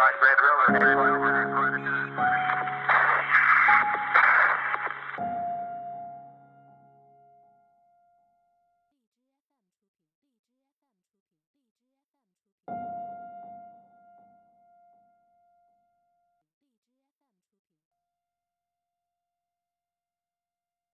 like Red Velvet.